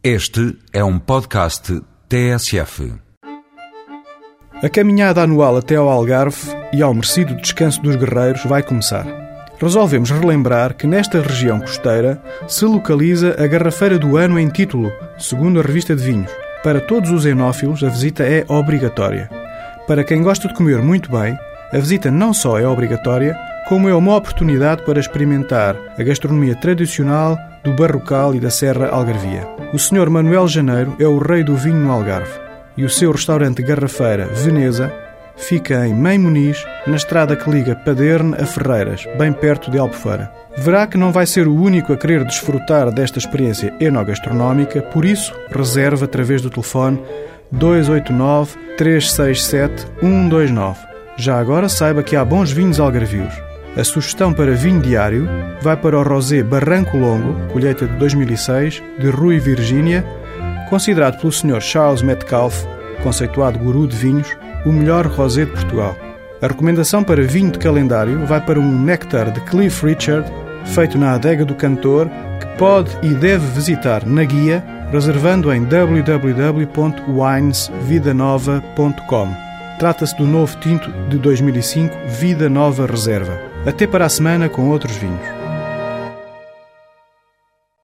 Este é um podcast TSF. A caminhada anual até ao Algarve e ao merecido descanso dos guerreiros vai começar. Resolvemos relembrar que nesta região costeira se localiza a garrafeira do ano em título, segundo a revista de vinhos. Para todos os enófilos, a visita é obrigatória. Para quem gosta de comer muito bem, a visita não só é obrigatória, como é uma oportunidade para experimentar a gastronomia tradicional do Barrocal e da Serra Algarvia. O Sr. Manuel Janeiro é o rei do vinho no Algarve e o seu restaurante Garrafeira Veneza fica em Mãe Muniz, na estrada que liga Paderne a Ferreiras, bem perto de Albufeira. Verá que não vai ser o único a querer desfrutar desta experiência enogastronómica, por isso reserve através do telefone 289 367 129. Já agora saiba que há bons vinhos algarvios. A sugestão para vinho diário vai para o rosé Barranco Longo, colheita de 2006, de Rui Virgínia, considerado pelo Sr. Charles Metcalfe, conceituado guru de vinhos, o melhor rosé de Portugal. A recomendação para vinho de calendário vai para um néctar de Cliff Richard, feito na adega do cantor, que pode e deve visitar na guia, reservando em www.winesvidanova.com. Trata-se do novo tinto de 2005 Vida Nova Reserva. Até para a semana com outros vinhos.